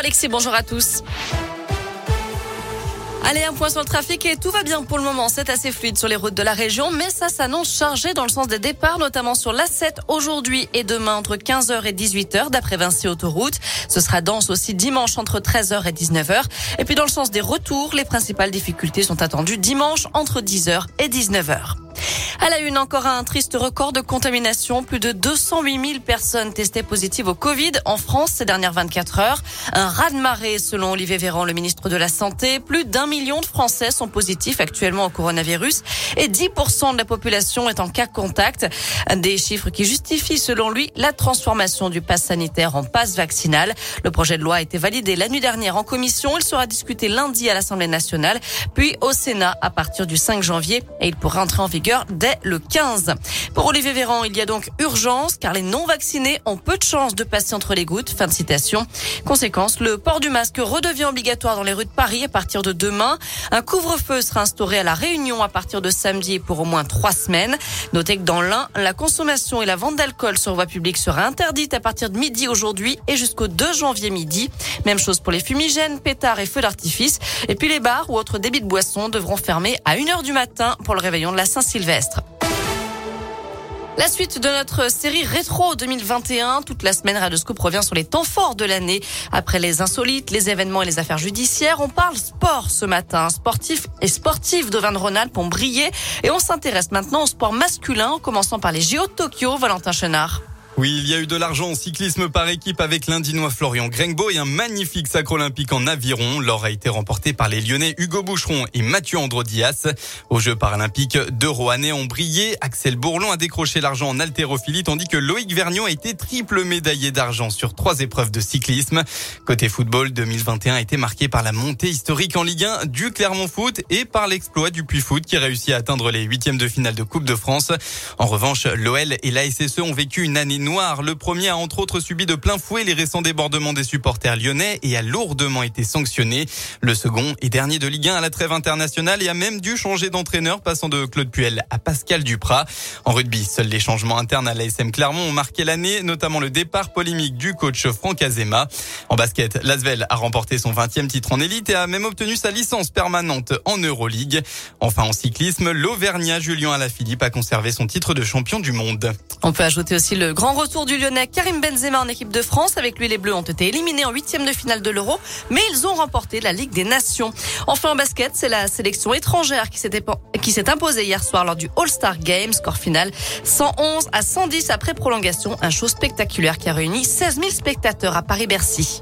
Alexis, bonjour à tous. Allez, un point sur le trafic et tout va bien pour le moment. C'est assez fluide sur les routes de la région, mais ça s'annonce chargé dans le sens des départs, notamment sur l'A7 aujourd'hui et demain entre 15h et 18h d'après Vinci Autoroute. Ce sera dense aussi dimanche entre 13h et 19h. Et puis dans le sens des retours, les principales difficultés sont attendues dimanche entre 10h et 19h. À la une, encore un triste record de contamination. Plus de 208 000 personnes testées positives au Covid en France ces dernières 24 heures. Un raz-de-marée selon Olivier Véran, le ministre de la Santé. Plus d'un million de Français sont positifs actuellement au coronavirus et 10% de la population est en cas contact. Des chiffres qui justifient selon lui la transformation du pass sanitaire en passe vaccinal. Le projet de loi a été validé la nuit dernière en commission. Il sera discuté lundi à l'Assemblée nationale, puis au Sénat à partir du 5 janvier et il pourra entrer en vigueur dès le 15. Pour Olivier Véran, il y a donc urgence car les non-vaccinés ont peu de chances de passer entre les gouttes. Fin de citation. Conséquence, le port du masque redevient obligatoire dans les rues de Paris à partir de demain. Un couvre-feu sera instauré à la Réunion à partir de samedi pour au moins trois semaines. Notez que dans l'un, la consommation et la vente d'alcool sur voie publique sera interdite à partir de midi aujourd'hui et jusqu'au 2 janvier midi. Même chose pour les fumigènes, pétards et feux d'artifice. Et puis les bars ou autres débits de boissons devront fermer à 1h du matin pour le réveillon de la Saint-Sylvestre. La suite de notre série rétro 2021. Toute la semaine, Radioscope revient sur les temps forts de l'année. Après les insolites, les événements et les affaires judiciaires, on parle sport ce matin. Sportif et sportif d'Auvergne-Rhône-Alpes ont brillé. Et on s'intéresse maintenant au sport masculin, en commençant par les JO de Tokyo. Valentin Chenard. Oui, il y a eu de l'argent en cyclisme par équipe avec l'Indinois Florian Grengbo et un magnifique sacre olympique en aviron. L'or a été remporté par les Lyonnais Hugo Boucheron et Mathieu Androdias. Aux Jeux paralympiques, deux Rouennais ont brillé. Axel Bourlon a décroché l'argent en haltérophilie tandis que Loïc Vergnon a été triple médaillé d'argent sur trois épreuves de cyclisme. Côté football, 2021 a été marqué par la montée historique en Ligue 1 du Clermont Foot et par l'exploit du Puy Foot qui réussit à atteindre les huitièmes de finale de Coupe de France. En revanche, l'OL et la SSE ont vécu une année Le premier a entre autres subi de plein fouet les récents débordements des supporters lyonnais et a lourdement été sanctionné. Le second est dernier de Ligue 1 à la trêve internationale et a même dû changer d'entraîneur, passant de Claude Puel à Pascal Duprat. En rugby, seuls les changements internes à l'ASM Clermont ont marqué l'année, notamment le départ polémique du coach Franck Azema. En basket, Lasvel a remporté son 20e titre en élite et a même obtenu sa licence permanente en Euroleague. Enfin, en cyclisme, l'Auvergnat Julien Alaphilippe a conservé son titre de champion du monde. On peut ajouter aussi le grand retour du Lyonnais Karim Benzema en équipe de France. Avec lui, les Bleus ont été éliminés en huitième de finale de l'Euro, mais ils ont remporté la Ligue des Nations. Enfin, en basket, c'est la sélection étrangère qui s'est imposée hier soir lors du All-Star Game. Score final 111 à 110 après prolongation. Un show spectaculaire qui a réuni 16 000 spectateurs à Paris-Bercy.